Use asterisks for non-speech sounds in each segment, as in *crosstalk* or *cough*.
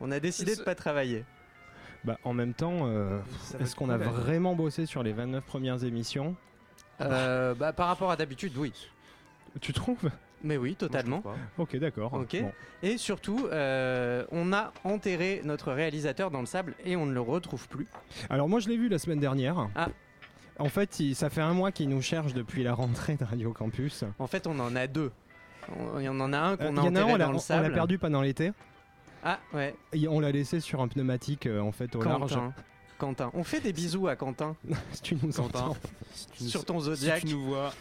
On a décidé de pas travailler. Bah, en même temps, euh, est-ce qu'on a vraiment bossé sur les 29 premières émissions? Euh, bah, par rapport à d'habitude, oui. Tu trouves? Mais oui, totalement. Moi, Ok, d'accord. Ok. Bon. Et surtout, euh, on a enterré notre réalisateur dans le sable et on ne le retrouve plus. Alors moi je l'ai vu la semaine dernière. Ah. En fait, il- ça fait un mois qu'il nous cherche depuis la rentrée de Radio Campus. En fait, on en a deux. Il y en a un qu'on a y en a un, enterré on dans le on l'a sable. perdu pendant l'été. Ah ouais, Et on l'a laissé sur un pneumatique euh, en fait au large. Quentin. Quentin. On fait des bisous à Quentin *laughs* si tu nous Quentin. entends. tu nous- sur ton Si Zodiac. tu nous vois,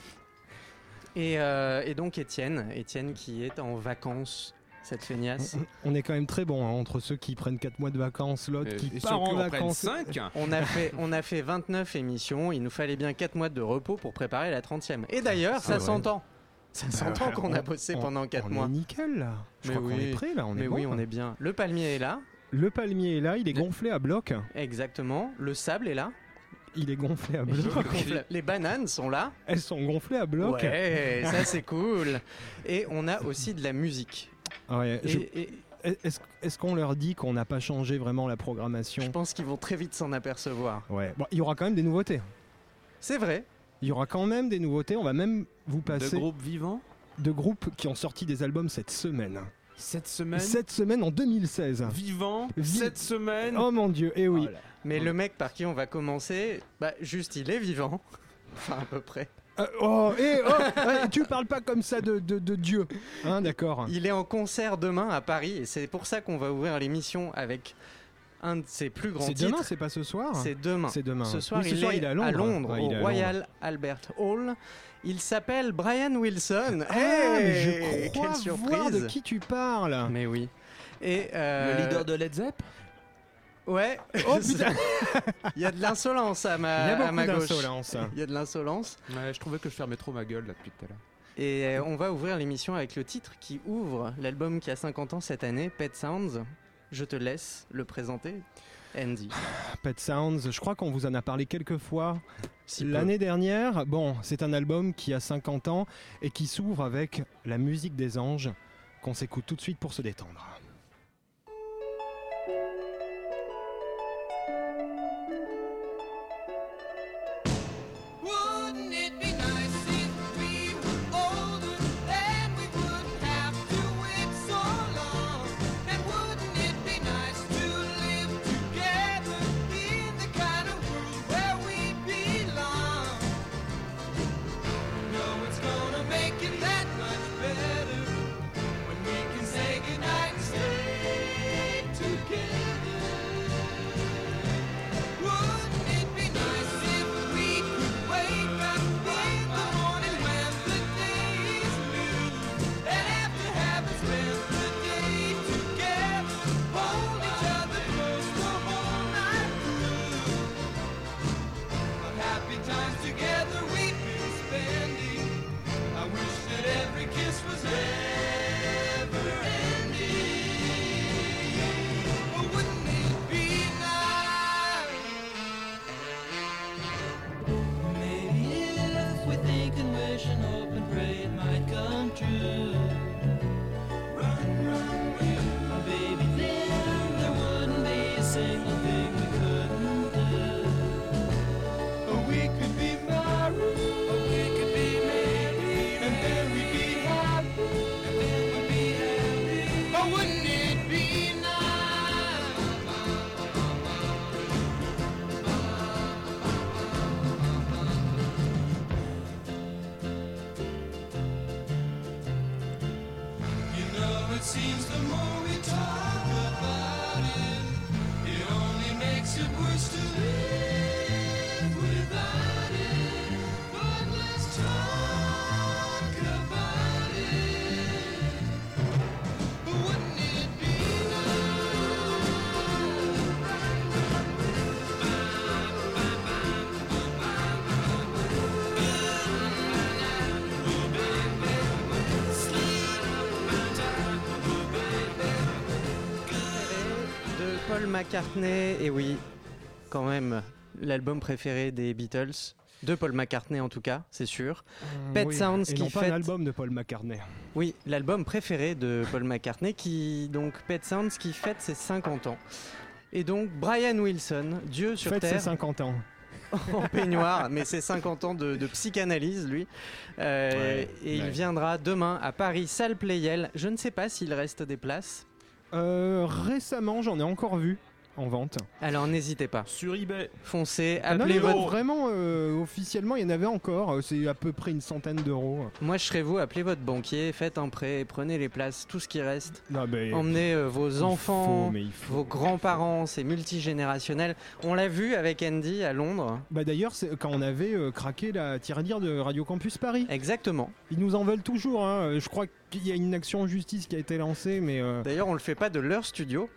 Et, euh, et donc Étienne, Étienne qui est en vacances, cette feignasse. On est quand même très bon hein, entre ceux qui prennent 4 mois de vacances, l'autre qui et part en qui en prennent vacances. 5 On a, fait, on a fait 29 émissions, il nous fallait bien 4 mois de repos pour préparer la 30e. Et d'ailleurs, ça ouais. s'entend. Ça s'entend Bah, qu'on a on- bossé on- pendant 4 on mois. est nickel là. Je Mais crois qu'on oui. est prêt là. On Mais est oui, bon. on est bien. Le palmier est là, Le palmier est là, il est gonflé à bloc. exactement. Le sable est là. Il est gonflé à bloc. Les bananes sont là. Elles sont gonflées à bloc. Ouais, ça c'est *laughs* cool. Et on a aussi de la musique. Ouais, Et, je- et Est-ce est-ce qu'on leur dit qu'on n'a pas changé vraiment la je programmation pense qu'ils vont très vite s'en apercevoir. Ouais. Bon, il y aura quand même des nouveautés. C'est vrai. Il y aura quand même des nouveautés. On va même vous de passer groupes vivants de groupes qui ont sorti des albums cette semaine. cette semaine. Cette semaine en 2016. Vivants Vi- cette semaine. Oh mon dieu, et oui. Oh. Mais le mec par qui on va commencer, bah juste il est vivant. *laughs* Enfin à peu près. Euh, oh, et oh, ouais, tu parles pas comme ça de, de, de Dieu. Hein, d'accord. Il est en concert demain à Paris et c'est pour ça qu'on va ouvrir l'émission avec un de ses plus grands C'est titres. demain, c'est pas ce soir? C'est demain. C'est demain. Ce soir, Oui, ce il, soir, est il est à Londres. Ouais, il au est à Royal Albert Hall. Il s'appelle Brian Wilson. Ah, Hey, mais je crois quelle voir surprise de qui tu parles. Mais oui. Et euh, Le leader de Led Zepp? Ouais. Oh putain, *laughs* Il y a de l'insolence à il y ma, a à beaucoup ma gauche. *laughs* Il y a de l'insolence. Ouais, je trouvais que je fermais trop ma gueule là depuis tout à l'heure. Et euh, on va ouvrir l'émission avec le titre qui ouvre l'album qui a 50 ans cette année, Pet Sounds. Je te laisse le présenter, Andy. Pet Sounds, je crois qu'on vous en a parlé quelques fois Si l'année dernière. Bon, c'est un album qui a 50 ans et qui s'ouvre avec la musique des anges qu'on s'écoute tout de suite pour se détendre. churches. McCartney, et oui, quand même, l'album préféré des Beatles. de Paul McCartney en tout cas, c'est sûr. Pet Oui, Sounds et qui non fête- un album de Paul McCartney. Oui, l'album préféré de Paul McCartney, qui donc Pet Sounds, qui fête ses 50 ans. Et donc Brian Wilson, Dieu sur Fête ses Terre, 50 ans. *laughs* en peignoir, mais c'est 50 ans de, de psychanalyse, lui. Euh, Ouais, et il viendra demain à Paris, salle Playel. Je ne sais pas s'il reste des places. Euh, récemment, j'en ai encore vu en vente. Alors n'hésitez pas, Sur eBay. foncez, Ah appelez non, non, votre... Vraiment, euh, officiellement, il y en avait encore. euh, C'est à peu près une centaine d'euros. Moi je serai vous, appelez votre banquier, faites un prêt, prenez les places, tout ce qui reste. Non, mais Emmenez euh, vos enfants, faut, mais il faut. vos grands-parents, c'est multigénérationnel. On l'a vu avec Andy à Londres. Bah d'ailleurs, c'est quand on avait euh, craqué la tirelire de Radio Campus Paris. Exactement. Ils nous en veulent toujours. hein. Je crois qu'il y a une action en justice qui a été lancée, mais euh, D'ailleurs, on le fait pas de leur studio,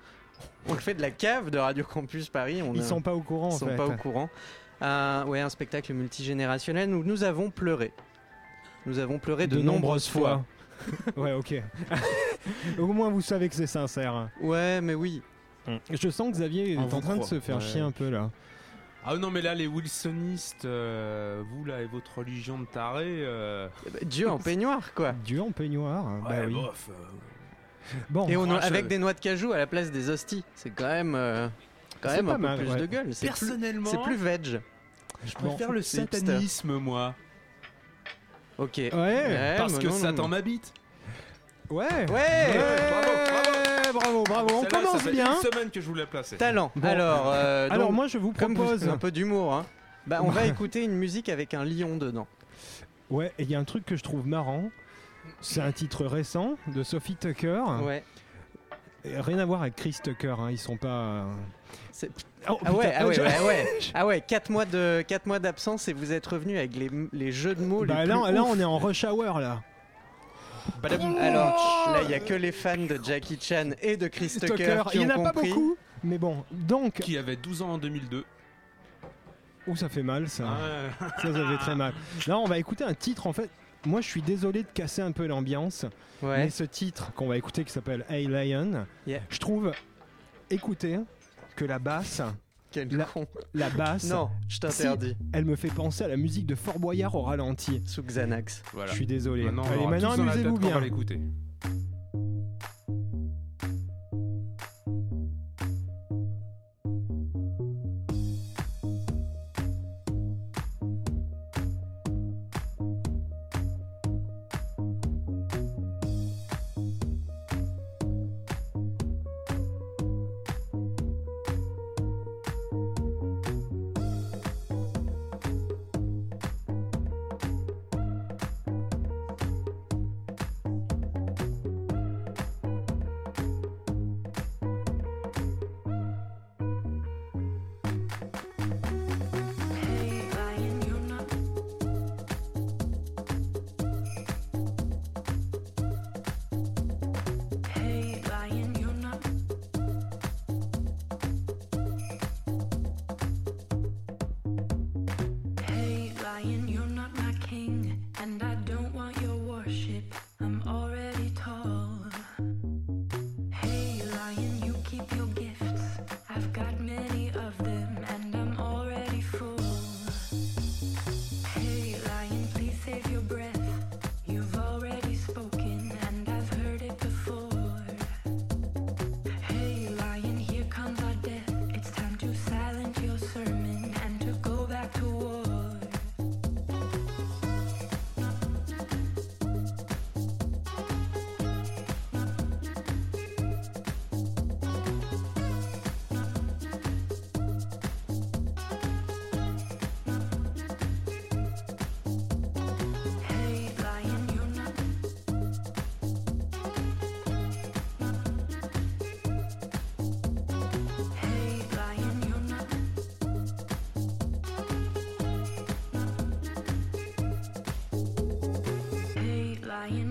on le fait de la cave de Radio Campus Paris. On ils a- sont pas au courant ils en sont fait. pas au courant. Un, ouais, un spectacle multigénérationnel où nous avons pleuré. Nous avons pleuré de, nombreuses fois. *laughs* ouais, ok. *laughs* au moins, vous savez que c'est sincère. Ouais, mais oui. Je sens que Xavier est en train de se faire Ouais. chier un peu là. Ah non, mais là, les Wilsonistes, euh, vous là et votre religion de taré. euh, Dieu en peignoir, quoi. Dieu en peignoir. bah ouais, oui. bof, euh, Bon, Et on avec des noix de cajou à la place des hosties. C'est quand même, euh, quand même un peu mal, plus ouais. de gueule. C'est Personnellement, c'est plus veg. je Bon, préfère le satanisme, moi. Ok. ouais, Ouais, parce que non, Satan m'habite. ouais, Ouais. Ouais, bravo, bravo. On commence ça fait bien. une semaine que je voulais placer. Talent. Bon. Alors, euh, Alors moi, je vous propose. un peu d'humour, hein. Bah, on *laughs* va écouter une musique avec un lion dedans. Ouais, et il y a un truc que je trouve marrant. C'est un titre récent de Sophie Tucker. Ouais. Et Rien à voir avec Chris Tucker, hein, ils sont pas. euh, Oh, Ah ouais, ah ouais, ouais, ouais. *laughs* Ah ouais, 4 mois de quatre mois d'absence et vous êtes revenu avec les, les jeux de mots Bah les là, plus là, ouf. on est en rush hour là. Badaboum. Alors là, il y a que les fans de Jackie Chan et de Chris Tucker, Tucker, qui il y en ont a pas beaucoup. Mais bon, donc. Qui avait 12 ans en 2002. Ouh, ça fait mal ça. Ouais. Ça, ça fait très mal. *laughs* Là, on va écouter un titre en fait. Moi, je suis désolé de casser un peu l'ambiance. Ouais. Mais ce titre qu'on va écouter qui s'appelle Hey Lion, Yeah. je trouve, écoutez, que la basse, Quel La- con. la basse, Non, je t'interdis. elle me fait penser à la musique de Fort Boyard au ralenti. Sous Xanax. Voilà. Je suis désolé. Maintenant, Allez, maintenant amusez-vous va bien. l'écouter. Hey,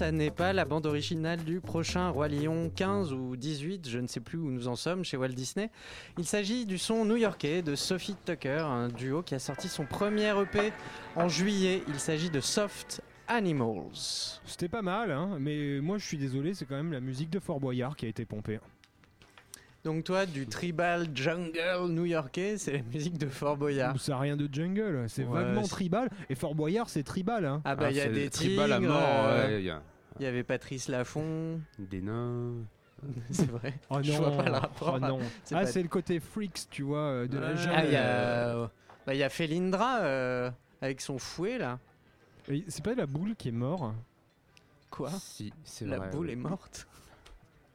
ça n'est pas la bande originale du prochain Roi Lion 15 ou 18, je ne sais plus où nous en sommes chez Walt Disney. Il s'agit du son new-yorkais de Sophie Tucker, un duo qui a sorti son premier EP en juillet. Il s'agit de Soft Animals. C'était pas mal, hein, mais moi je suis désolé, c'est quand même la musique de Fort Boyard qui a été pompée. Donc toi, du tribal jungle new-yorkais, c'est la musique de Fort Boyard. Ça a rien de jungle, c'est Ouais, vaguement tribal, et Fort Boyard c'est tribal. Hein. Ah bah il y a des tribal à mort, euh, ouais, il y a il y avait Patrice Laffont, des nains. *laughs* c'est vrai. Oh non, Je vois pas le rapport. oh non. *laughs* C'est Ah pas- c'est le côté freaks, tu vois, euh, de la Ouais. jungle. Ah, il y a, bah, y a Felindra euh, avec son fouet là. C'est pas la boule qui est mort Quoi? Si, c'est La vrai. boule ouais. est morte?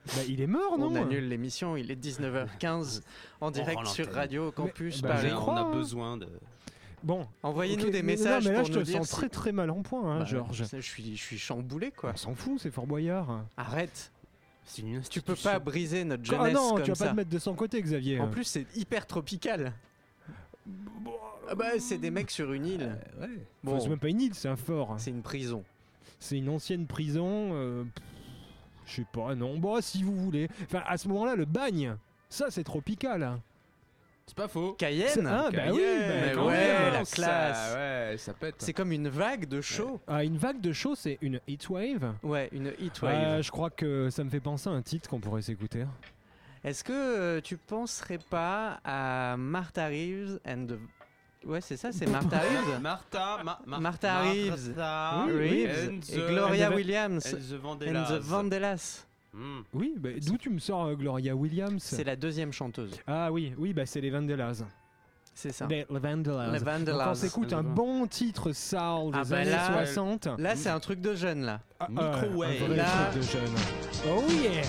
Bah il est mort, non On annule l'émission, il est 19h15 en direct sur. Radio Campus bah, Paris. on a hein. besoin de. Bon, Envoyez-nous des mais- messages non, mais là pour je nous te dire sens si- très très mal en point, hein, Bah, Georges. Je suis, je suis chamboulé quoi. On s'en fout, c'est Fort Boyard. Arrête, une tu peux pas briser notre Ah jeunesse non, comme tu vas ça. pas te mettre de son côté, Xavier. En plus, c'est hyper tropical. Ah bah, c'est des mecs sur une île. Ouais. Bon, c'est même pas une île, c'est un fort. c'est une prison. C'est une ancienne prison. euh, Je sais pas, non. Bon, si vous voulez. Enfin, à ce moment-là, le bagne, ça c'est tropical. hein. C'est pas faux. Cayenne Ah, bah oui, Cayenne, bah, Mais quand ouais, même. la ça- classe. ouais, ça pète. C'est comme une vague de chaud. Ah, une vague de chaud, c'est une heatwave. Ouais, une heat Ouais, wave. je crois que ça me fait penser à un titre qu'on pourrait s'écouter. Est-ce que euh, tu penserais pas à Martha Reeves and the... Ouais, c'est ça, c'est Martha Reeves Martha, Ma- Ma- Martha Reeves. Martha Oui. Reeves and et the- Gloria and the- Williams and the and Vandellas. the Vandellas. Hmm. Oui, bah, d'où tu me sors euh, Gloria Williams C'est la deuxième chanteuse. Ah oui, oui, bah c'est les Vandellas. C'est ça. Les, les Vandellas. Les Donc on Vandellas. s'écoute un bon titre soul des Ah bah années là- 60. Là, c'est un truc de jeune, là. Ah, Microwave. un vrai Là- truc de jeune. Oh yeah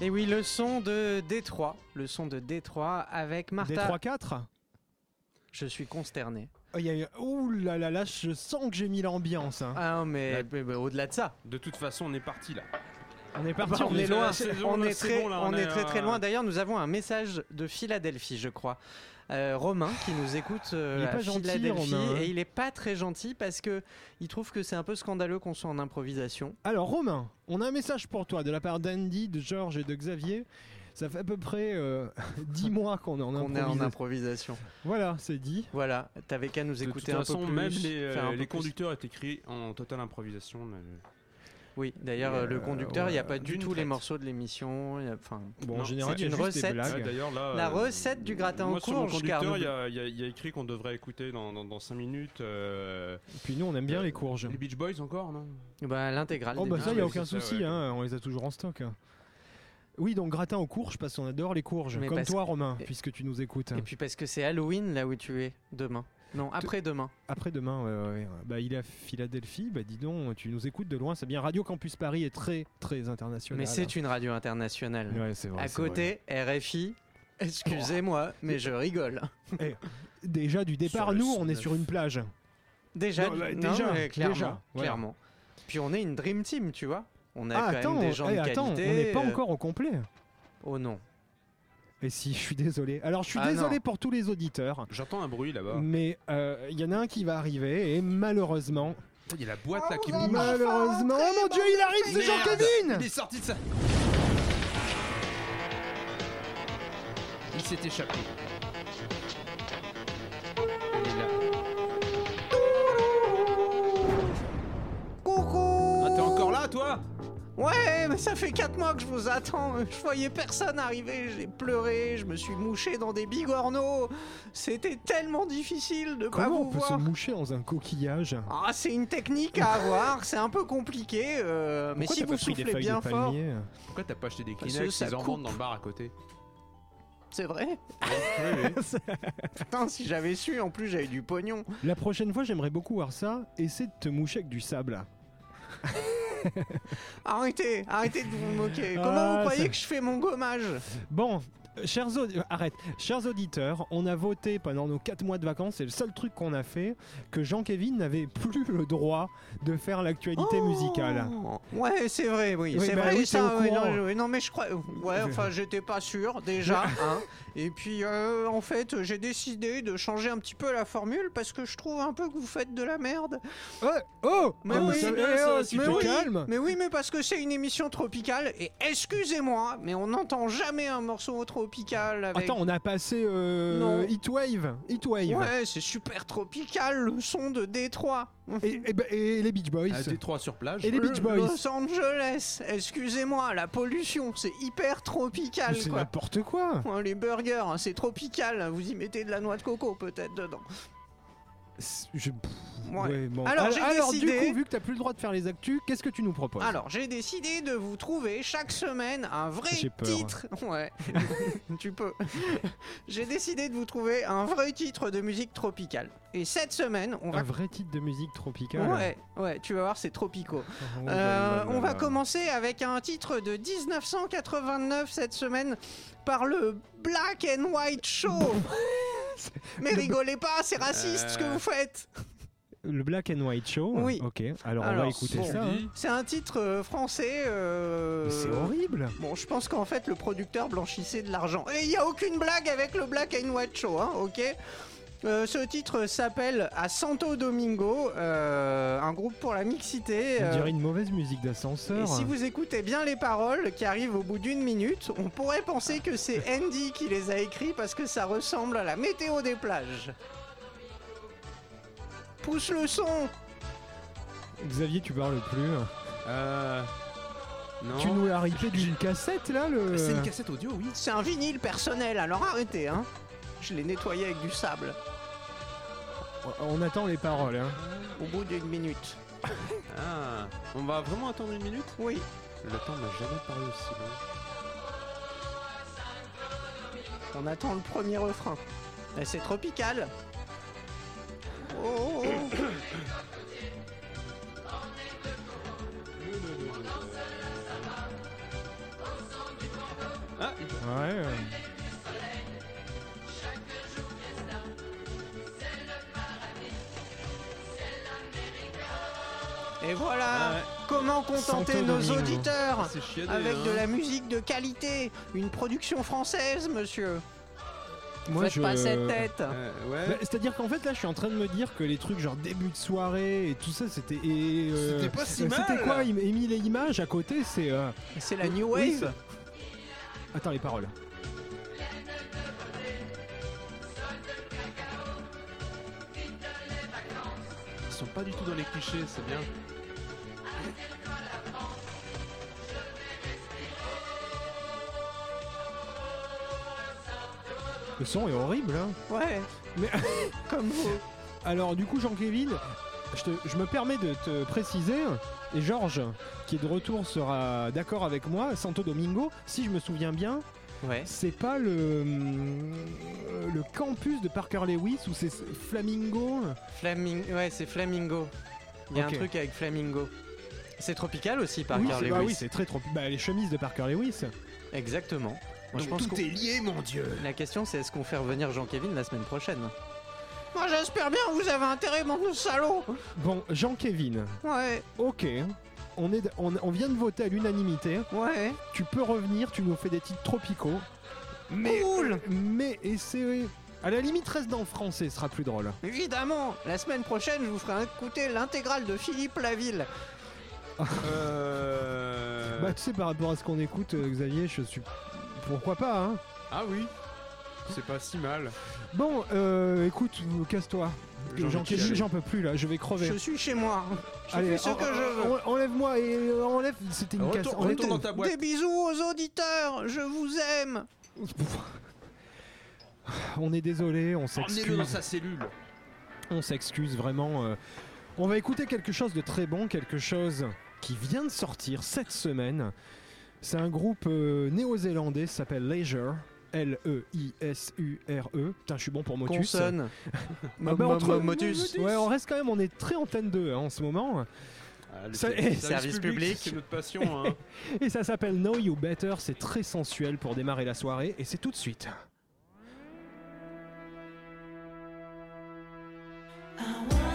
Et oui, le son de Détroit. Le son de Détroit avec Martha. Des 3-4 Je suis consterné. Oh, il y a- Ouh là là là, je sens que j'ai mis l'ambiance. hein. Ah non, mais, mais- mais au-delà de ça. De toute façon, on est parti là. On est parti. bah, on est loin, saison, on est très, bon, là, on on est est, très très euh, loin. D'ailleurs, nous avons un message de Philadelphie, je crois. Euh, Romain qui nous écoute euh, Il est à pas gentil, Philadelphie Romain, hein. et il est pas très gentil parce que il trouve que c'est un peu scandaleux qu'on soit en improvisation. Alors Romain, on a un message pour toi de la part d'Andy, de Georges et de Xavier. Ça fait à peu près euh, *laughs* 10 mois qu'on est en est en improvisation. Voilà, c'est dit. Voilà, t'avais qu'à nous De toute écouter un façon, peu plus. même les, euh, les plus. conducteurs étaient écrits en totale improvisation. mais- Oui, d'ailleurs, euh, le Euh, conducteur, il n'y a ouais, pas du tout les morceaux de l'émission. il y a- Enfin, Bon, Non, en général, c'est il y a une recette. Ouais, D'ailleurs, là, La euh, recette du gratin moi, en sur mon courge, car conducteur, il y a, y y écrit qu'on devrait écouter dans, dans, 5 minutes. euh, Puis nous, on aime bien euh, les courges. Les Beach Boys encore, non? Bah, l'intégrale. Oh bah ça, il n'y a oui, aucun souci, ouais. hein, on les a toujours en stock. Oui, donc gratin aux courges, parce qu'on adore les courges. Mais Comme toi, que- Romain, puisque tu nous écoutes. Et puis parce que c'est Halloween là où tu es demain. Non, après-demain. Après-demain, ouais, ouais, ouais. Bah, il est à Philadelphie. Bah, dis donc, tu nous écoutes de loin. C'est bien. Radio Campus Paris est très, très international. Mais c'est une radio internationale. Ouais, c'est vrai. à vrai. côté, RFI. Excusez-moi, mais je rigole. Déjà, du départ, nous, on est 109. sur une plage. Déjà, Non, bah, non, déjà, mais clairement, déjà, voilà. clairement. Puis on est une dream team, tu vois. On a Ah, quand attends, même des gens eh, de attends, qualité. on n'est pas euh, encore au complet. Oh non. Et si, je suis désolé. Alors, je suis Ah, désolé non. pour tous les auditeurs. J'entends un bruit là-bas. Mais euh, il y en a un qui va arriver et malheureusement, Il y a la boîte là qui Oh, bouge. malheureusement, oh mon dieu, il arrive, c'est. Jean-Kevin Il est sorti de ça. Il s'est échappé. Il est là. Coucou Ah, t'es encore là, toi? Ouais, mais ça fait 4 mois que je vous attends. Je voyais personne arriver. J'ai pleuré, je me suis mouché dans des bigorneaux. C'était tellement difficile de pas Comment on vous peut se moucher dans un coquillage Ah, c'est une technique à avoir, *laughs* c'est un peu compliqué, euh, mais Pourquoi si t'as vous pas pris des soufflez feuilles bien de fort, palmier Pourquoi t'as pas acheté des Parce que Kleenex ça Ils en coupe. vendent dans le bar à côté. c'est vrai. Oui, oui. *laughs* Putain, si j'avais su, en plus j'avais du pognon. La prochaine fois, j'aimerais beaucoup voir ça. Essaie de te moucher avec du sable. *laughs* *laughs* Arrêtez, arrêtez de vous moquer. Ah, Comment vous croyez ça- que je fais mon gommage? Bon, chers, euh, arrête. chers auditeurs, on a voté pendant nos 4 mois de vacances, c'est le seul truc qu'on a fait, que Jean-Kévin n'avait plus le droit de faire l'actualité Oh musicale. Ouais, c'est vrai, oui, Oui, c'est bah vrai oui, ça. courant. non, mais je crois, ouais, enfin, j'étais pas sûr déjà. *laughs* hein. Et puis, euh, en fait, j'ai décidé de changer un petit peu la formule parce que je trouve un peu que vous faites de la merde. Ouais, oh Mais Ah, oui, ça- bien, eh, ça, oh, mais oui, calmes mais oui, mais parce que c'est une émission tropicale et excusez-moi, mais on n'entend jamais un morceau tropical avec. Attends, on a passé euh. Heatwave. Heatwave. Ouais, c'est super tropical, le son de Détroit. Et, et, bah, et les Beach Boys. À Détroit sur plage. Et les Beach Boys. Los Angeles, excusez-moi, la pollution, c'est hyper tropical, C'est n'importe quoi. Ouais, Les burgers, hein, c'est tropical, vous y mettez de la noix de coco peut-être dedans. C'est- je- pff, Ouais. ouais, bon. Alors, décidé- du coup, vu que t'as plus le droit de faire les actus, qu'est-ce que tu nous proposes? Alors, j'ai décidé de vous trouver chaque semaine un vrai titre. Ouais, *laughs* tu peux. *laughs* j'ai décidé de vous trouver un vrai titre de musique tropicale. Et cette semaine, on va. Un vrai titre de musique tropicale? Ouais, ouais, tu vas voir, c'est tropicaux. Oh là Euh, là là on va commencer avec un titre de 1989 cette semaine par le Black and White Show. *laughs* *laughs* Mais rigolez pas, c'est raciste ce que vous faites. Le Black and White Show. Oui. Ok. Alors, on va écouter ça. hein. C'est un titre euh, français. euh, C'est horrible. Bon, je pense qu'en fait, le producteur blanchissait de l'argent. Et il n'y a aucune blague avec le Black and White Show, hein, ok Euh, ce titre s'appelle À Santo Domingo, euh, un groupe pour la mixité. On euh, dirait une mauvaise musique et d'ascenseur. si vous écoutez bien les paroles qui arrivent au bout d'une minute, on pourrait penser que c'est Andy qui les a écrits parce que ça ressemble à la météo des plages. Pousse le son Xavier, tu parles plus. Euh. Non. Tu nous l'as ripé d'une cassette là le. C'est une cassette audio, oui. C'est un vinyle personnel, alors arrêtez, hein Je l'ai nettoyé avec du sable, On attend les paroles. Hein. au bout d'une minute. *laughs* Ah. On va vraiment attendre une minute? Oui. Le temps n'a jamais paru aussi long. On attend le premier refrain. Et c'est tropical. Oh, oh, oh. Ouais. Et voilà Ah ouais. comment contenter Santo nos Domingo. auditeurs chiadé, avec hein. de la musique de qualité, une production française, monsieur. Moi, Faites je... pas cette tête. Euh, ouais. Bah, C'est-à-dire qu'en fait là je suis en train de me dire que les trucs genre début de soirée et tout ça c'était et, euh, C'était pas si euh, mal. C'était quoi Émile et Images à côté c'est euh, C'est la New oui, Wave. Attends les paroles. Ils sont pas du tout dans les clichés, c'est bien. Le son est horrible hein. Ouais. Mais- *laughs* Comme vous. Alors du coup Jean-Kévin, je, te- je me permets de te préciser, et Georges, qui est de retour, sera d'accord avec moi, Santo Domingo, si je me souviens bien, Ouais. c'est pas le, hum, le campus de Parker Lewis ou c'est Flamingo Flaming... Ouais, c'est Flamingo. Il y a un truc avec Flamingo. C'est tropical aussi, Parker Lewis. ah oui, c'est très trop. Bah, les chemises de Parker Lewis. Exactement. Moi, je pense qu'on- lié, mon dieu. La question, c'est est-ce qu'on fait revenir Jean-Kévin la semaine prochaine? Moi, j'espère bien que vous avez intérêt, mon salaud Bon, Jean-Kévin, Ouais, ok. On, est, on, on vient de voter à l'unanimité. ouais. Tu peux revenir, tu nous fais des titres tropicaux. Mais, Cool mais et c'est à la limite reste dans le français, ce sera plus drôle. Évidemment, la semaine prochaine, je vous ferai écouter l'intégrale de Philippe Laville. *laughs* Euh... Bah tu sais par rapport à ce qu'on écoute, euh, Xavier, je suis pourquoi pas hein. Ah oui. C'est pas si mal. Bon, euh, écoute, casse-toi. J'en peux plus là, je vais crever. Je suis chez moi. Je Allez, fais ce en- que je veux. en- Enlève-moi et euh, enlève. C'était une casse. Retourne, dans ta boîte. Des bisous aux auditeurs, je vous aime. *laughs* On est désolé, on Emmenez-le dans s'excuse. sa cellule. On s'excuse vraiment. euh. On va écouter quelque chose de très bon, quelque chose qui vient de sortir cette semaine. C'est un groupe euh, néo-zélandais, ça s'appelle Leisure. L-E-I-S-U-R-E. Putain, je suis bon pour Motus. Consonne. *laughs* Ah bah, entre- Motus. Ouais, on reste quand même, on est très antenne 2 hein, en ce moment. Ah, le Ça- service, Service public. C'est notre passion. Hein. *laughs* Et ça s'appelle Know You Better, c'est très sensuel pour démarrer la soirée et c'est tout de suite. I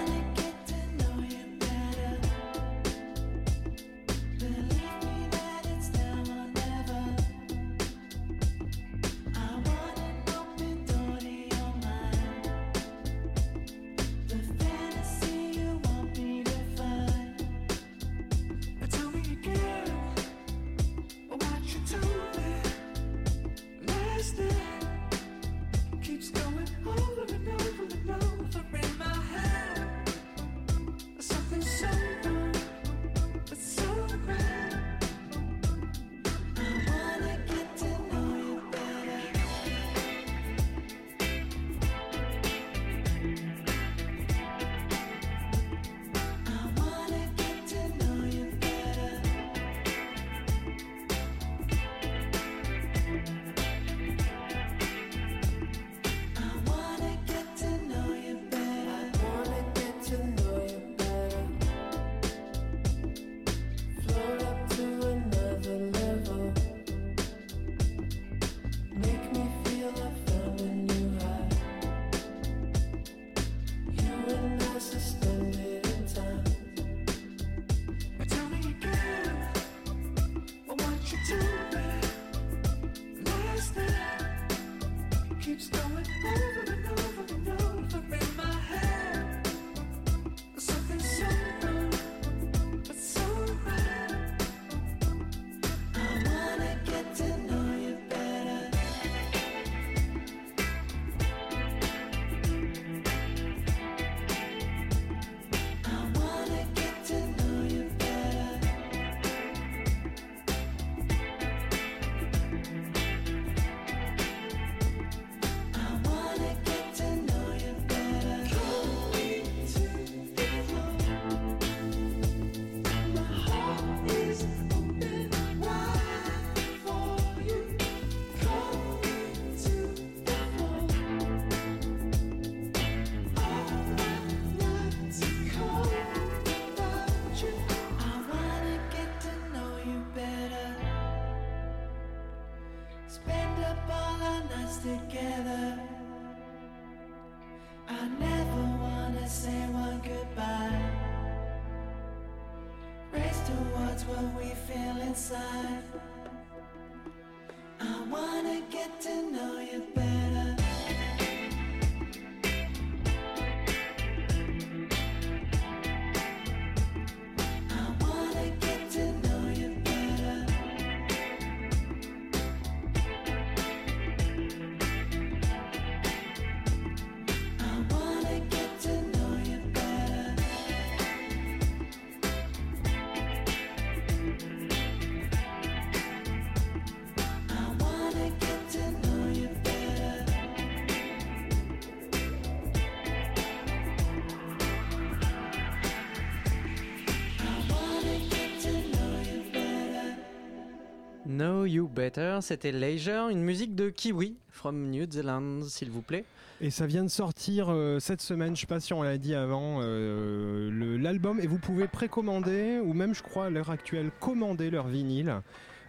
You Better, c'était Leisure, une musique de Kiwi from New Zealand, s'il vous plaît. Et ça vient de sortir euh, cette semaine, je sais pas si on l'a dit avant, euh, l'album. Et vous pouvez précommander, ou même je crois à l'heure actuelle, commander leur vinyle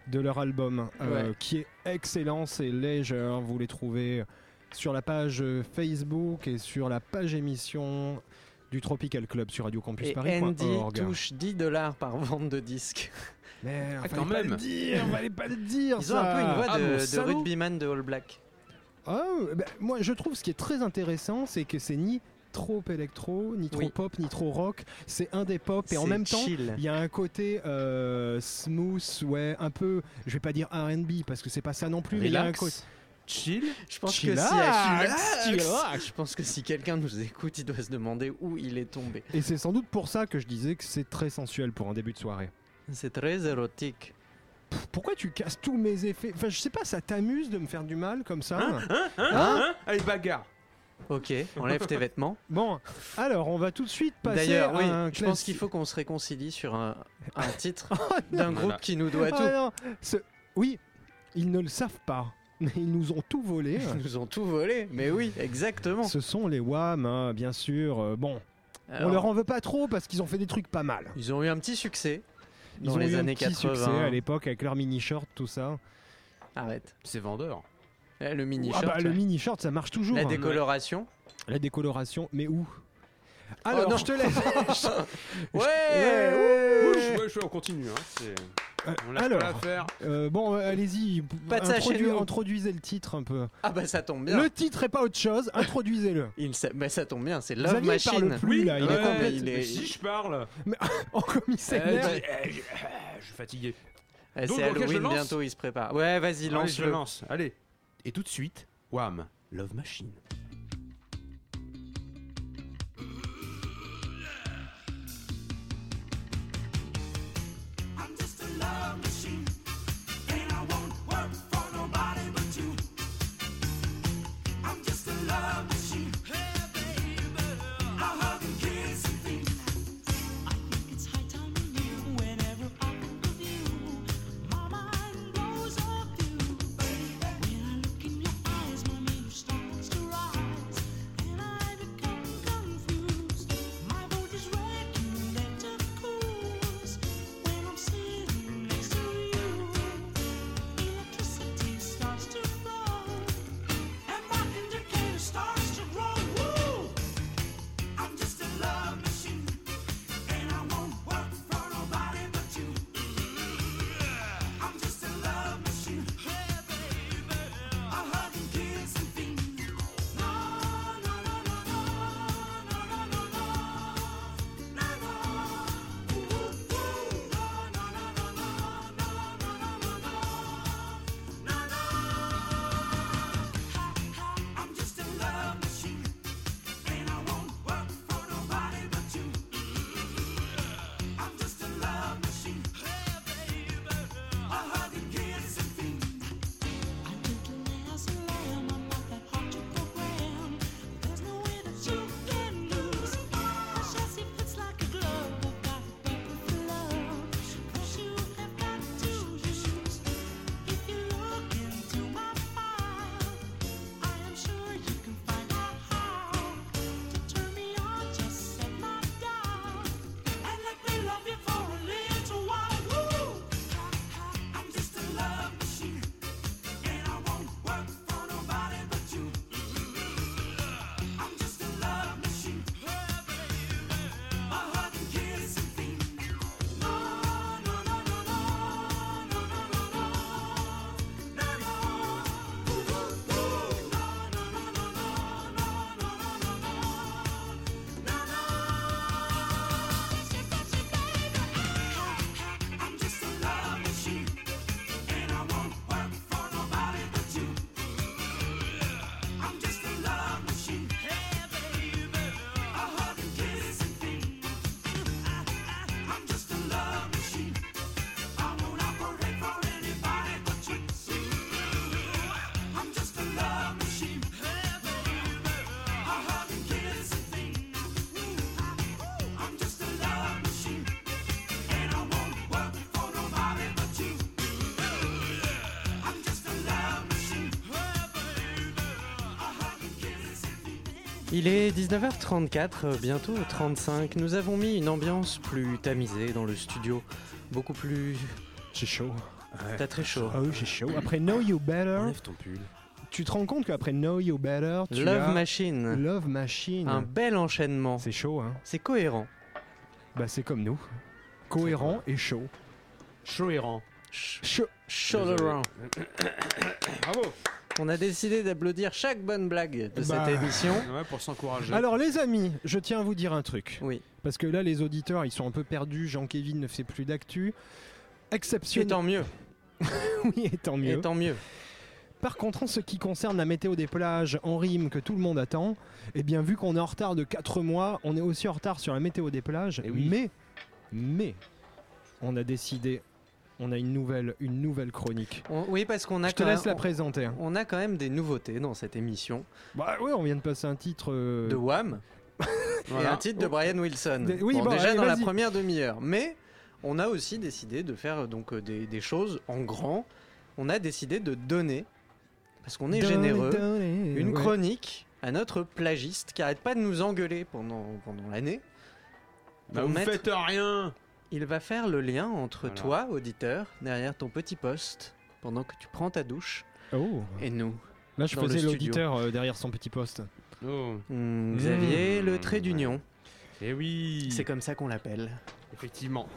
de leur album, euh, Ouais. qui est excellent, c'est Leisure. Vous les trouvez sur la page Facebook et sur la page émission du Tropical Club sur Radio Campus Et Paris. Andy touche 10 dollars par vente de disques. Mais Ah, quand pas même. le dire, fallait pas le dire. Ils ont un peu une voix Ah, de, de rugbyman de All Black. Ah, bah, moi, je trouve ce qui est très intéressant, c'est que c'est ni trop électro, ni trop Oui. pop, ni trop rock. C'est un des pop et en même temps, chill. il y a un côté euh, smooth, ouais, un peu, je vais pas dire R&B parce que c'est pas ça non plus, mais il y a un côté. Chill. Je pense que si, Chillax, je pense que si quelqu'un nous écoute, il doit se demander où il est tombé. Et c'est sans doute pour ça que je disais que c'est très sensuel pour un début de soirée. C'est très érotique. Pourquoi tu casses tous mes effets? Enfin, je sais pas, ça t'amuse de me faire du mal comme ça? Hein? Hein? Hein? Allez, bagarre. Ok, enlève tes vêtements. *laughs* Bon, alors on va tout de suite passer D'ailleurs, à oui, un je pense qu'il faut qu'on se réconcilie sur un, un titre *laughs* Oh, d'un Voilà. groupe qui nous doit Ah tout. non, ce- Oui, ils ne le savent pas, mais ils nous ont tout volé. Ils nous ont tout volé. Mais oui, exactement. Ce sont les Wham, hein, bien sûr. Euh, bon, Alors, on leur en veut pas trop parce qu'ils ont fait des trucs pas mal. Ils ont eu un petit succès Ils dans ont les eu années un petit 80. succès à l'époque avec leur mini short, tout ça. Arrête. C'est vendeur. Eh, Le mini ah short. bah, le mini short, ça marche toujours. La hein. décoloration. La décoloration, mais où? Alors, Oh non. *laughs* je te laisse. Ouais, Ouais, ouais. wesh, on continue. Hein. c'est- Euh, On alors, pas l'affaire. euh, bon, euh, allez-y. Pas de ça chez introduis- nous. Introduisez le titre un peu. Ah bah ça tombe bien. Le titre est pas autre chose. Introduisez-le. *laughs* Il bah, ça tombe bien, c'est Xavier, Love il parle Machine. plus, là, il est ouais, complète- il est- mais Si je parle. Oh, comme il Eh, s'énerve. eh, je je- je suis fatigué. Eh, Donc, C'est Halloween lance bientôt, il se prépare. Ouais, vas-y, Allez, je lance. Allez. Et tout de suite, Wham, Love Machine. Il est 19h34, euh, bientôt 35. Nous avons mis une ambiance plus tamisée dans le studio. Beaucoup plus. J'ai chaud. T'as très chaud. Ah oui, j'ai chaud. Après Know You Better, Enlève ton pull. tu te rends compte qu'après Know You Better, tu Love as Machine. Love Machine. Un bel enchaînement. C'est chaud, hein C'est cohérent. Bah, c'est comme nous. Cohérent et chaud. Chaud errant. Chaud. Around. *coughs* Bravo. On a décidé d'applaudir chaque bonne blague de Bah. cette émission. Ouais, pour s'encourager. Alors, les amis, je tiens à vous dire un truc. Oui. Parce que là, les auditeurs, ils sont un peu perdus. Jean-Kévin ne fait plus d'actu. Et Exceptionnel. tant mieux. *laughs* Oui, et tant mieux. Et tant mieux. Par contre, en ce qui concerne la météo des plages en rime que tout le monde attend, eh bien, vu qu'on est en retard de 4 mois, on est aussi en retard sur la météo des plages. Eh oui. Mais, mais, on a décidé, on a une nouvelle, une nouvelle chronique. On- oui, parce qu'on a Je te quand laisse même- la présenter. On a quand même des nouveautés dans cette émission. Bah ouais, on vient de passer un titre. euh, De Wham *laughs* et un titre de Brian Wilson. Des- oui, Bon, bon, déjà allez, dans la première demi-heure. Mais on a aussi décidé de faire euh, donc euh, des, des choses en grand. On a décidé de donner, parce qu'on est donner, généreux, donner, une ouais. chronique à notre plagiste qui arrête pas de nous engueuler pendant, pendant l'année. Bah, vous mettre- faites rien. Il va faire le lien entre Voilà. toi, auditeur, derrière ton petit poste, pendant que tu prends ta douche, Oh. et nous. Là, je faisais l'auditeur euh, derrière son petit poste. Oh. Hmm, Xavier, Mmh, le trait d'union. Eh oui. C'est comme ça qu'on l'appelle. Effectivement.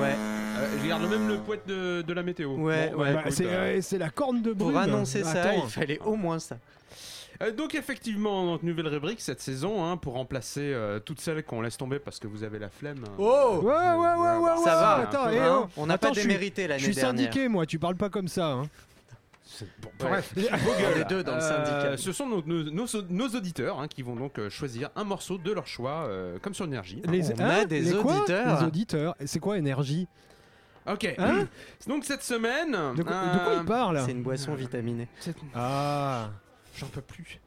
Ouais, Euh, je regarde même le poète de, de la météo. Ouais, Bon, ouais. Bah, c'est euh, c'est la corne de brume. pour annoncer ça, Attends. il fallait au moins ça. Euh, donc effectivement, notre nouvelle rubrique cette saison, hein, pour remplacer euh, toutes celles qu'on laisse tomber parce que vous avez la flemme. hein. Oh Ouais, ouais, ouais, ouais, Ça ouais, va, Attends, un peu, eh, Hein oh. On n'a Attends, pas je suis- démérité Je suis dernière. syndiqué, moi, tu parles pas comme ça. Hein. Bon, Bref, *laughs* est deux dans le Euh, syndicat. ce sont nos, nos- nos- nos auditeurs hein, qui vont donc euh, choisir un morceau de leur choix, euh, comme sur énergie. Les, On a des les quoi auditeurs. Les auditeurs. Et C'est quoi énergie Ok. Hein donc cette semaine, de, quoi- euh, de quoi il parle C'est une boisson vitaminée. Ah. J'en peux plus.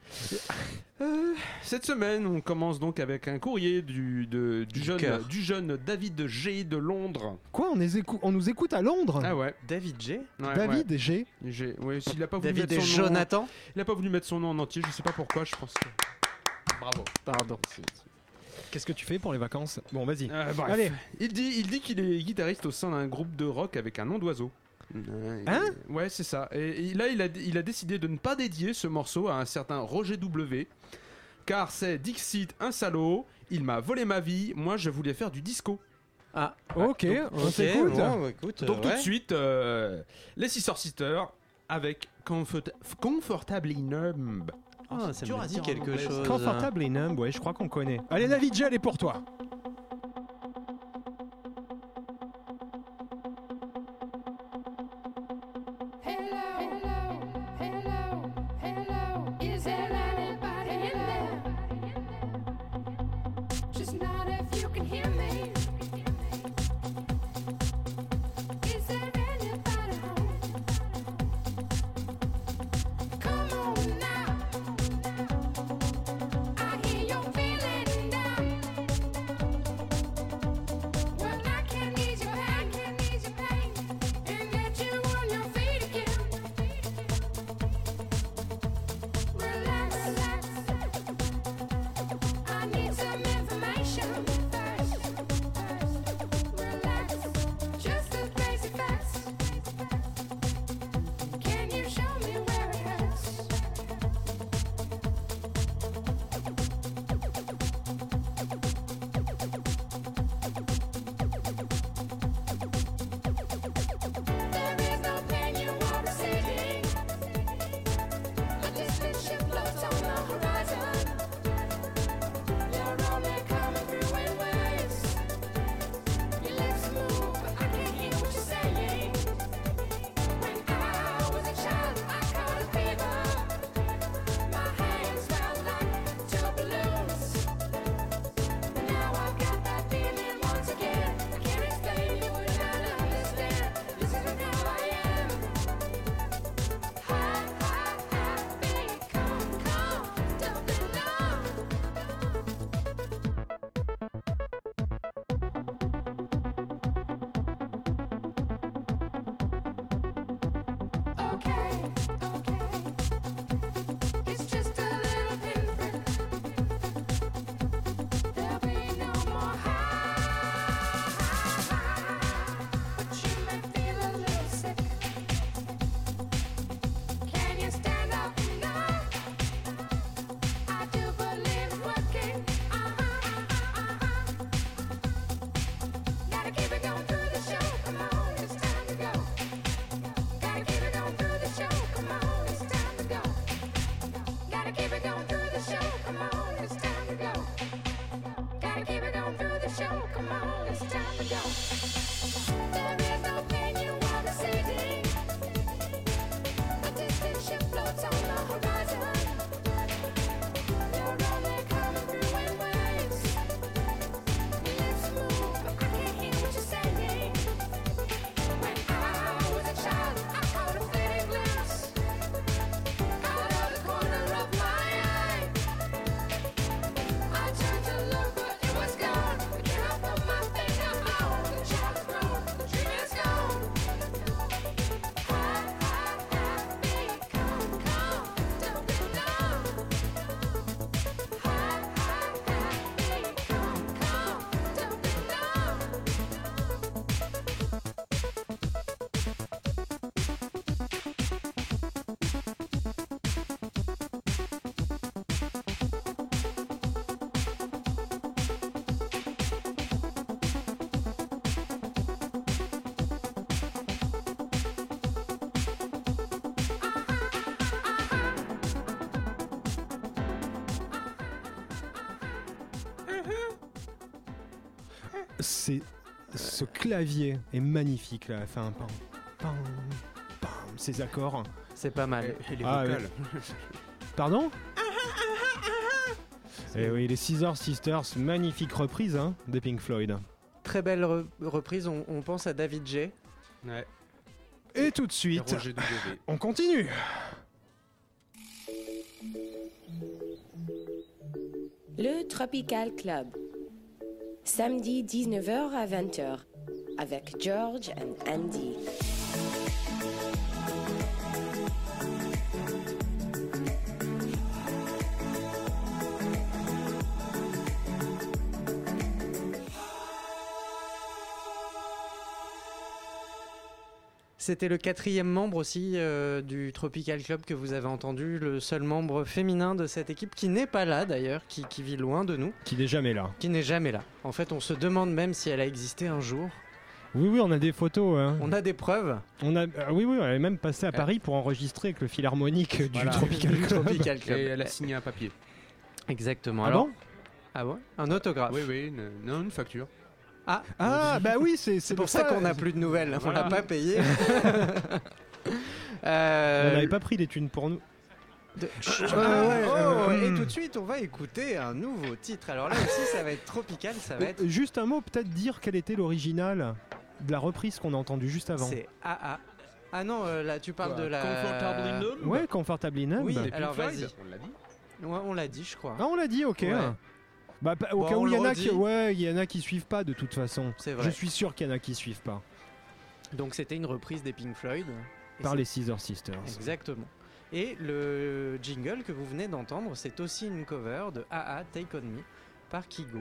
Euh, cette semaine, on commence donc avec un courrier du, de- du, Du jeune, cœur. du jeune David G de Londres. Quoi on, les écou- on nous écoute à Londres Ah ouais. David J. ouais, David G. ouais. G. Ouais, s'il a pas voulu David et mettre son nom, Jonathan? il a pas voulu mettre son nom en entier. Je sais pas pourquoi. Je pense que. Bravo. Pardon. Qu'est-ce que tu fais pour les vacances? Bon, vas-y. Euh, bref. Allez. Il dit, il dit qu'il est guitariste au sein d'un groupe de rock avec un nom d'oiseau. Euh, Hein Ouais, c'est ça. Et, et là, il a, il a décidé de ne pas dédier ce morceau à un certain Roger W. Car c'est Dixit, un salaud. Il m'a volé ma vie. Moi, je voulais faire du disco. Ah, Ok, on ok, s'écoute. bon, bah, écoute, Donc euh, tout de ouais. suite, euh, les Scissor Sisters avec Comfort Comfortably Numb. Ah, ça me dit quelque chose. Confortable et numb, ouais, je crois qu'on connaît. Allez, David G, elle est pour toi. C'est ce clavier est magnifique là. Enfin, pam, pam, pam, ces accords. C'est pas mal. Et les Ah, vocales. Pardon? Eh oui, les Scissor Sisters, magnifique reprise hein, de Pink Floyd. Très belle re- reprise, on, on pense à David J. Ouais. Et tout de Et suite, on continue. Le Tropical Club. Samedi 19h à 20h avec George and Andy. C'était le quatrième membre aussi euh, du Tropical Club que vous avez entendu, le seul membre féminin de cette équipe qui n'est pas là d'ailleurs, qui, qui vit loin de nous, Qui n'est jamais là. qui n'est jamais là. En fait, on se demande même si elle a existé un jour. Oui, oui, on a des photos. hein. On a des preuves On a, ah oui, oui, elle est même passée à Paris pour enregistrer avec le philharmonique du Voilà. Tropical du Club. Tropical Club. Et elle a signé un papier. Exactement. Ah Alors, bon? Ah ouais Un autographe. Oui, oui, une, non, une facture. Ah, Ah, bah oui, c'est c'est pour ça qu'on n'a plus de nouvelles. On l'a pas payé. *laughs* On Euh, n'avait pas pris les thunes pour nous. de- Ah, ouais, Oh, euh, et hmm. tout de suite, on va écouter un nouveau titre. Alors là aussi, ça va être tropical. Ça va être. Euh, Juste un mot, peut-être dire quel était l'original de la reprise qu'on a entendue juste avant. C'est AA. Ah non, euh, là, tu parles de la. Comfortably numb Ouais, Comfortably Numb. Oui, Des alors vas-y. On l'a dit. Ouais, on l'a dit, je crois. Ah, on l'a dit, ok. Ouais. Bah, au Bon, cas où il y en a qui, ouais, il y en a qui suivent pas de toute façon. C'est vrai. Je suis sûr qu'il y en a qui suivent pas. Donc c'était une reprise des Pink Floyd. Par les Scissor Sisters. Exactement. Et le jingle que vous venez d'entendre, c'est aussi une cover de AA Take On Me par Kigo.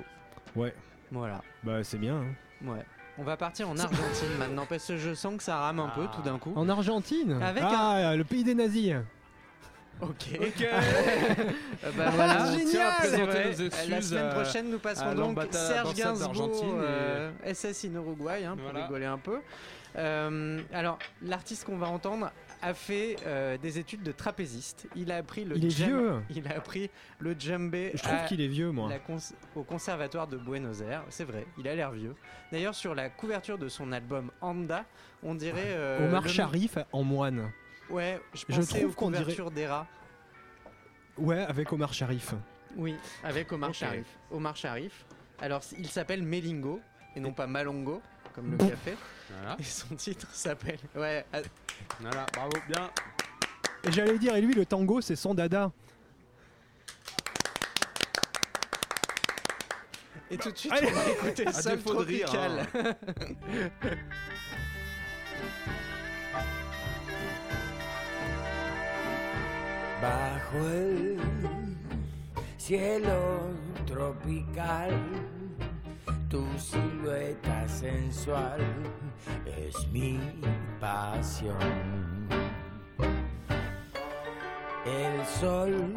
Ouais. Voilà. Bah, c'est bien. hein. Ouais. On va partir en Argentine *laughs* maintenant parce que je sens que ça rame un peu tout d'un coup. En Argentine Avec Ah, le pays des nazis. Ok. Ok. *laughs* Euh, bah voilà. Génial. Excuses La semaine à- prochaine, nous passerons donc Serge Gainsbourg, et- euh, SS in Uruguay, hein, pour Voilà. rigoler un peu. Euh, alors, l'artiste qu'on va entendre a fait euh, des études de trapéziste. Il a appris le Il est djem- vieux. Il a appris le djembé Je trouve qu'il est vieux, moi. la cons- au conservatoire de Buenos Aires. C'est vrai, il a l'air vieux. D'ailleurs, sur la couverture de son album Anda, on dirait euh, Omar le- Sharif en moine. Ouais, je Je pensais trouve aux qu'on dirait- couvertures d'Era. Ouais, avec Omar Sharif. Oui, avec Omar. Sharif. Omar Sharif. Alors, il s'appelle Melingo et non pas Malongo, comme le café. Voilà. Et son titre s'appelle. Ouais. Voilà, bravo, bien. Et j'allais dire, et lui, le tango, c'est son dada. Et tout de suite, Allez. on va écouter rire. *laughs* Bajo el cielo tropical, tu silueta sensual es mi pasión. El sol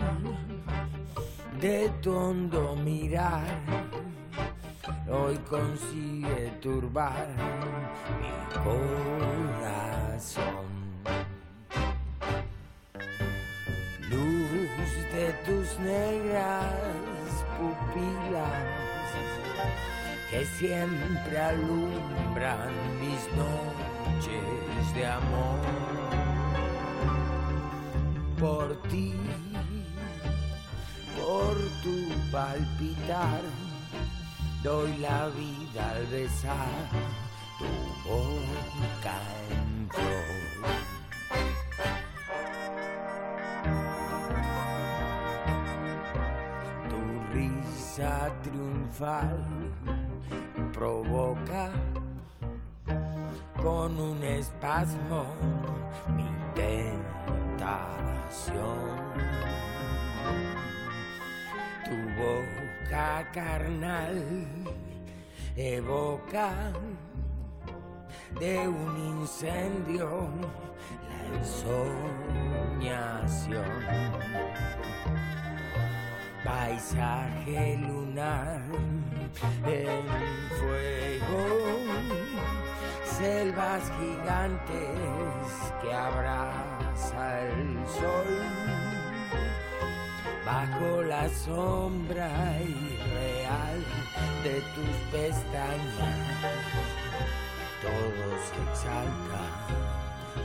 de tu hondo mirar hoy consigue turbar mi corazón. Negras pupilas que siempre alumbran mis noches de amor. Por ti, por tu palpitar, doy la vida al besar tu boca en flor. Triunfal provoca con un espasmo mi tentación. Tu boca carnal evoca de un incendio la ensoñación. Paisaje lunar en fuego, selvas gigantes que abraza el sol bajo la sombra irreal de tus pestañas. Todo se exalta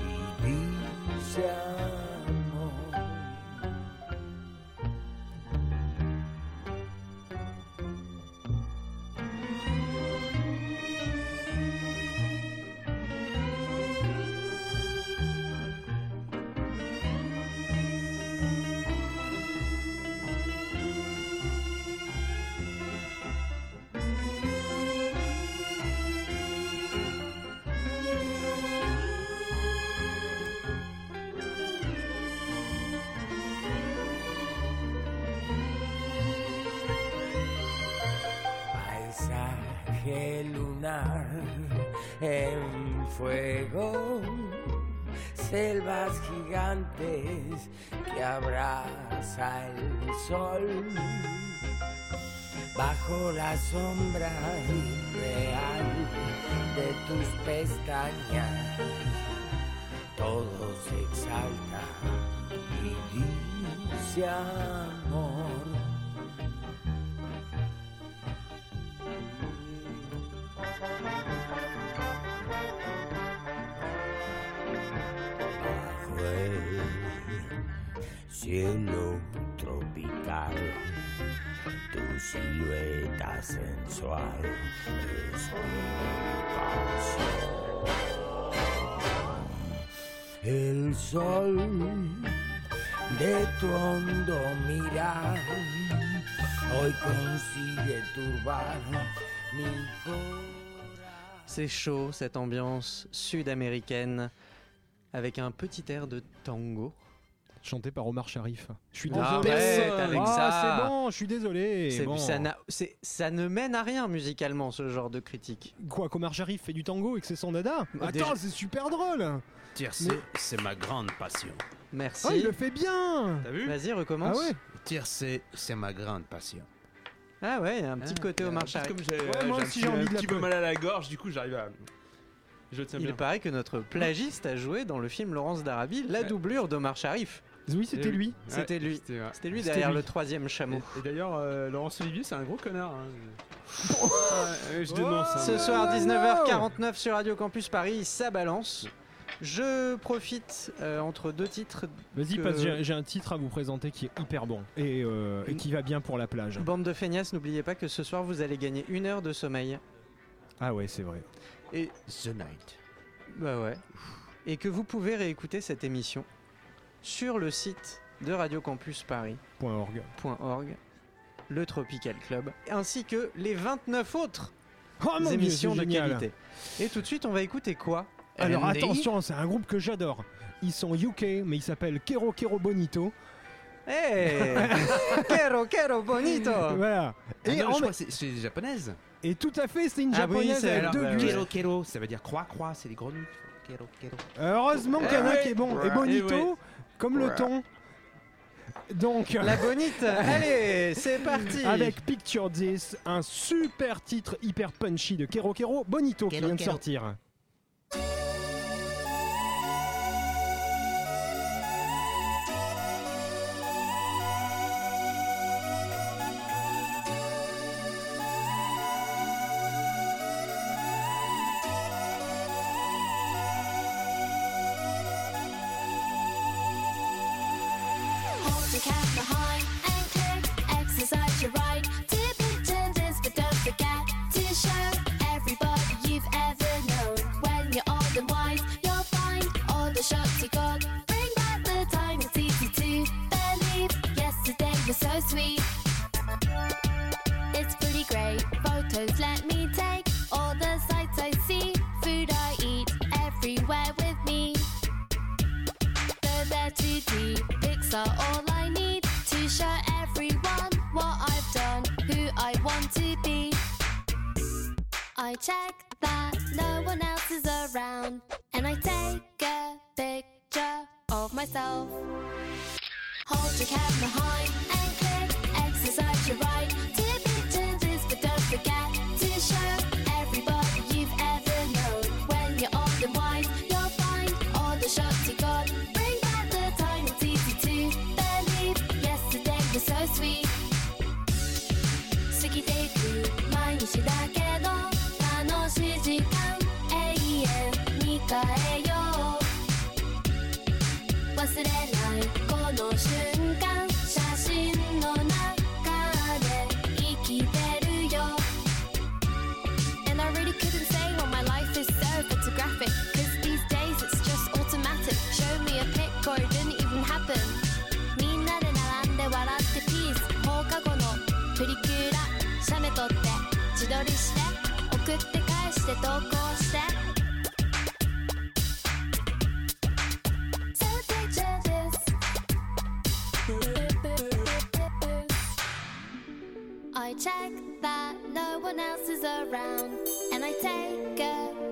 y dice gigantes que abraza el sol. Bajo la sombra irreal de tus pestañas, todo se exalta y dice amor. Cielo tropical, tu silueta sensual es. El sol de tu hondo mirar hoy consigue turbar mi. C'est chaud, cette ambiance sud-américaine, avec un petit air de tango. Chanté par Omar Sharif. Je suis Ah, désolé. avec Ah, ça. C'est bon, je suis désolé. C'est- Bon. ça, n'a- c'est- ça ne mène à rien musicalement, ce genre de critique. Quoi, qu'Omar Sharif fait du tango et que c'est son dada Bah, Attends, déjà- c'est super drôle Tiercé, c'est ma grande passion. Merci. Oh, il le fait bien T'as vu Vas-y, recommence. Ah ouais Tiercé, c'est ma grande passion. Ah ouais, il y a un petit côté Omar Sharif. Comme j'ai Ouais, moi j'ai un aussi, petit- j'ai envie un de la petit peu pe- mal à la gorge, du coup j'arrive à. Je tiens Il bien. paraît que notre plagiste a joué dans le film Laurence d'Arabie la doublure d'Omar Sharif. Oui, c'était lui. Ouais, C'était lui. C'était lui derrière lui. le troisième chameau. Et, et d'ailleurs, euh, Laurence Olivier, c'est un gros connard. hein. *laughs* Ouais, je dénonce. hein. Ce soir, 19h49 sur Radio Campus Paris, ça balance. Je profite euh, entre deux titres. Vas-y, que- parce que j'ai- j'ai un titre à vous présenter qui est hyper bon et, euh, et qui va bien pour la plage. Bande de feignasses, n'oubliez pas que ce soir vous allez gagner une heure de sommeil. Ah ouais, c'est vrai. Et The Night. bah ouais. Et que vous pouvez réécouter cette émission sur le site de radiocampusparis.org, Point .org. le Tropical Club, ainsi que les 29 autres Oh mon émissions de génial. qualité. Et tout de suite, on va écouter quoi? Alors attention, c'est un groupe que j'adore. Ils sont UK, mais ils s'appellent Kero Kero Bonito. *laughs* Hey Quero, quero, bonito Voilà. Et Et, non, en- je crois que c'est- c'est japonaise. et tout à fait, c'est une Ah japonaise avec alors, deux bah. Kero Kero, ça veut dire croix croix, c'est les grenouilles. Kero Kero. Heureusement Eh Kanak ouais. est bon. Et. Bonito, Eh ouais. Comme le ton. Donc, *laughs* La bonite *laughs* Allez, c'est parti avec Picture This, un super titre hyper punchy de Kero Kero Bonito qui vient de Kero. sortir. Happen みんなで並んで笑ってピース放課後のプリクラ写メ撮って自撮りして送って返して投稿して I check that no one else is around and I take a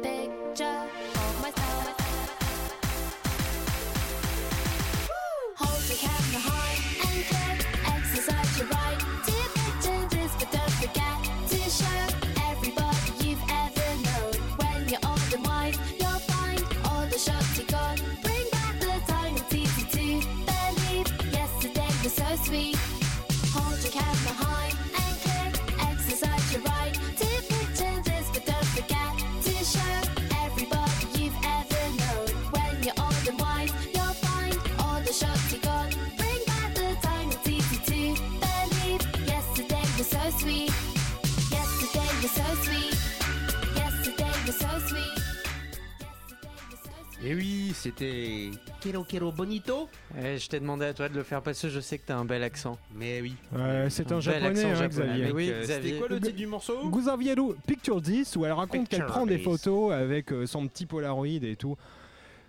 Et oui, c'était Kero Kero Bonito. Eh, je t'ai demandé à toi de le faire passer, je sais que t'as un bel accent. Mais oui. Ouais, c'est un japonais, accent hein, japonais. Xavier. Oui, Euh. C'était quoi le titre du morceau? Guzavieru Picture 10 où elle raconte qu'elle prend des 10. photos avec euh, son petit Polaroid et tout.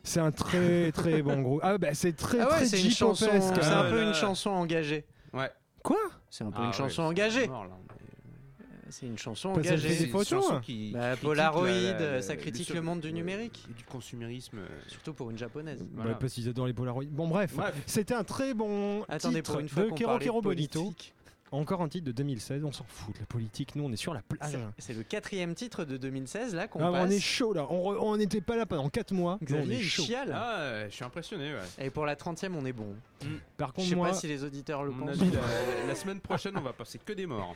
C'est un très *laughs* très bon groupe. Ah bah c'est très Ah ouais, très c'est un peu là. une chanson engagée. Ouais. Quoi? C'est un peu Ah une ouais, chanson engagée. mort, là. C'est une chanson Parce engagée. fait des C'est une photos, chanson hein. qui- Bah, Polaroid, la- la- euh, ça critique le monde du numérique. et du consumérisme. euh, Surtout pour une japonaise. Bah, Voilà. parce qu'ils adorent les Polaroids. Bon bref, Bref. c'était un très bon Attendez, titre pour une fois de Kero Kero Bonito. politique, Encore un titre de 2016, on s'en fout de la politique, nous on est sur la plage. c'est- le quatrième titre de 2016 là qu'on Ah, passe. on est chaud là, on n'était pas là pendant 4 mois. Nous, on Xavier, est chaud. chiale. Ah, je suis impressionné. Ouais. Et pour la 30e, on est bon. Par Je contre, sais moi, pas si les auditeurs le pensent. avis, *laughs* la, la semaine prochaine, on va passer que des morts.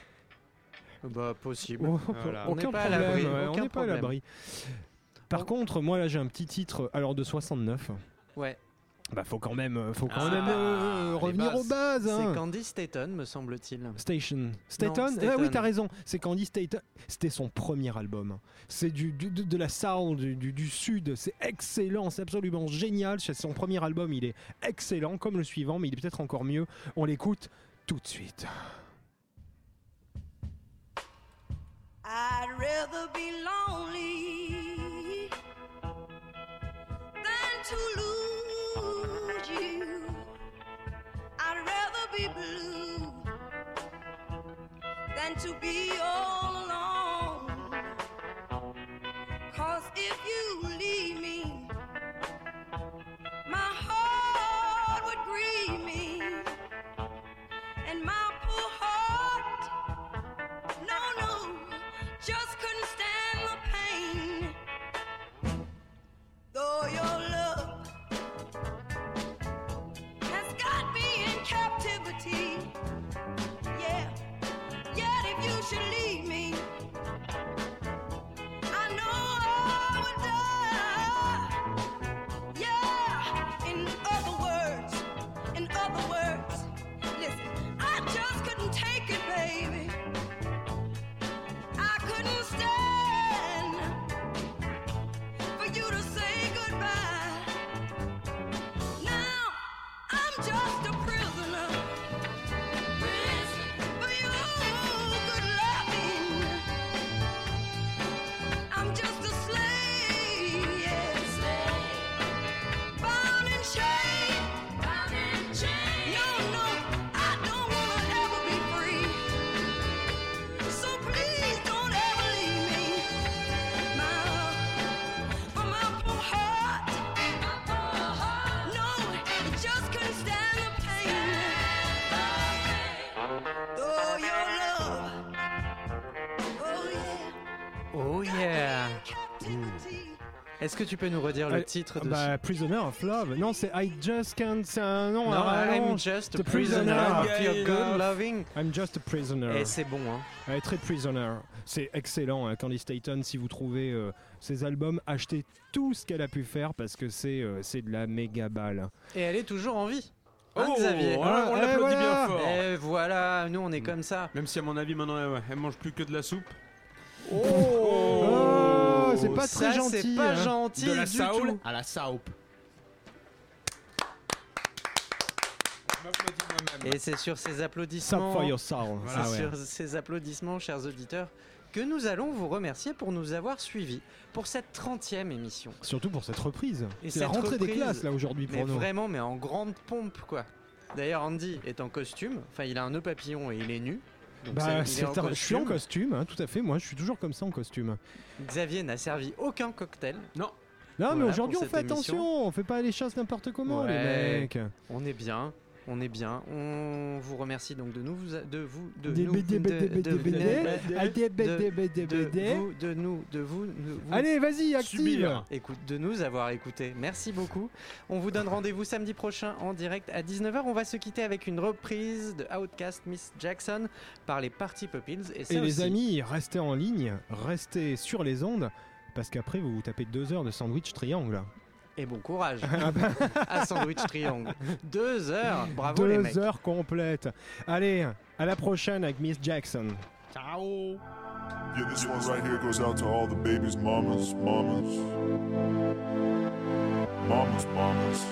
Bah, possible. Oh, Voilà. aucun On n'est pas à l'abri, ouais, on n'est pas à l'abri. Par contre, moi là j'ai un petit titre, alors de 69. Ouais. Bah faut quand même, euh, faut quand Ah, même euh, revenir bases. aux bases. hein. C'est Candy Staton, me semble-t-il. Station. Staton Ah oui, t'as raison. C'est Candy Staton. C'était son premier album. C'est du, du- de, de la soul du, du- du sud. C'est excellent. C'est absolument génial. C'est son premier album. Il est excellent, comme le suivant, mais il est peut-être encore mieux. On l'écoute tout de suite. I'd rather be lonely than to lose you. I'd rather be blue than to be all alone. Cause if you leave Est-ce que tu peux nous redire le Euh, titre de Bah, Prisoner of Love. Non, c'est I Just Can't. C'est un nom Non, I'm just a prisoner prisoner. of your good loving. I'm just a prisoner. Et c'est bon, hein. Ouais, très prisoner. C'est excellent, hein, Candy Staton. Si vous trouvez euh, ses albums, achetez tout ce qu'elle a pu faire parce que c'est euh, c'est de la méga balle. Et elle est toujours en vie. Hein, Oh, Xavier on Ah, l'applaudit eh, bien voilà. fort. Et voilà, nous on est comme ça. Même si à mon avis maintenant elle, elle mange plus que de la soupe. Oh, c'est pas Ça, très gentil. C'est pas hein. gentil de la du saoul tout. à la soupe. Et c'est sur ces applaudissements. for your soul. C'est Ah ouais. sur ces applaudissements, chers auditeurs, que nous allons vous remercier pour nous avoir suivis pour cette 30e émission. Surtout pour cette reprise. Et C'est la cette rentrée des classes là aujourd'hui Mais pour nous. vraiment, mais en grande pompe, quoi. D'ailleurs, Andy est en costume. Enfin, il a un nœud papillon et il est nu. Donc Bah, est en je suis en costume. hein, tout à fait. Moi, je suis toujours comme ça en costume. Xavier n'a servi aucun cocktail. Non. Non, mais aujourd'hui, on fait émission. attention. On fait pas les choses n'importe comment, Ouais. les mecs. On est bien. On est bien. On vous remercie donc de nous, de vous, de nous, de- nous, de Allez, vas-y, active. Écoute, de nous avoir écoutés. Merci beaucoup. On vous donne rendez-vous samedi prochain en direct à 19h. On va se quitter avec une reprise de Outcast Miss Jackson par les Party Pupils. Et, Et les amis, restez en ligne, restez sur les ondes, parce qu'après vous vous tapez deux heures de sandwich triangle. Et bon courage Ah bah, *laughs* à Sandwich Triangle. Deux heures. Bravo les deux mecs. heures complètes. Allez, à la prochaine avec Miss Jackson. Ciao. Yeah, this one right here goes out to all the babies, mamas, mamas. Mamas, mamas.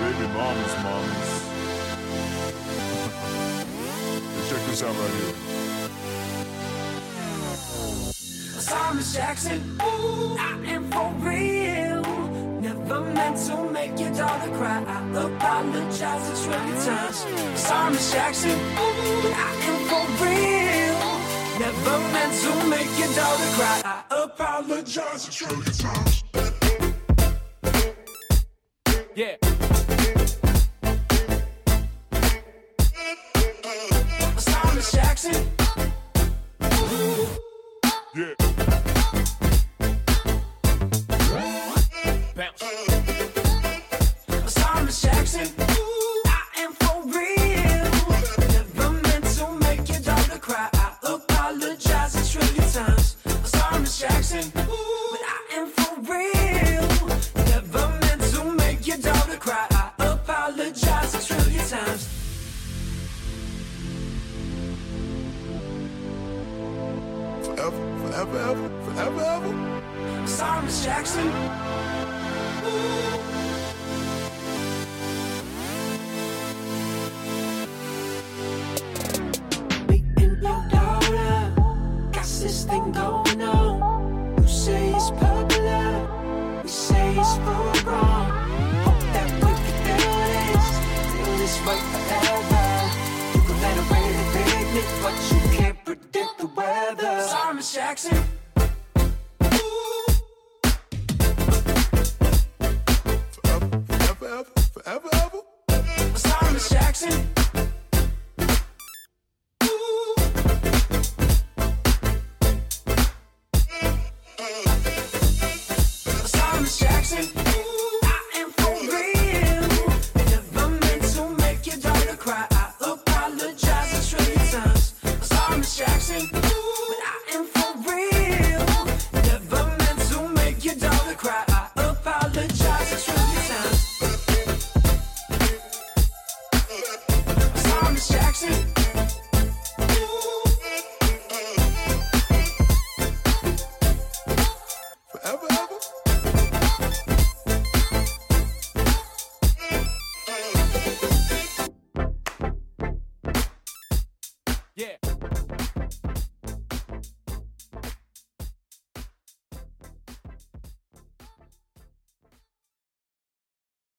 Baby mamas, mamas. Check this out right here. Thomas Jackson, ooh, I am for real. Never meant to make your daughter cry. I apologize a trillion times. Thomas Jackson, ooh, I am for real. Never meant to make your daughter cry. I apologize a trillion times. Yeah. Jackson, Yeah.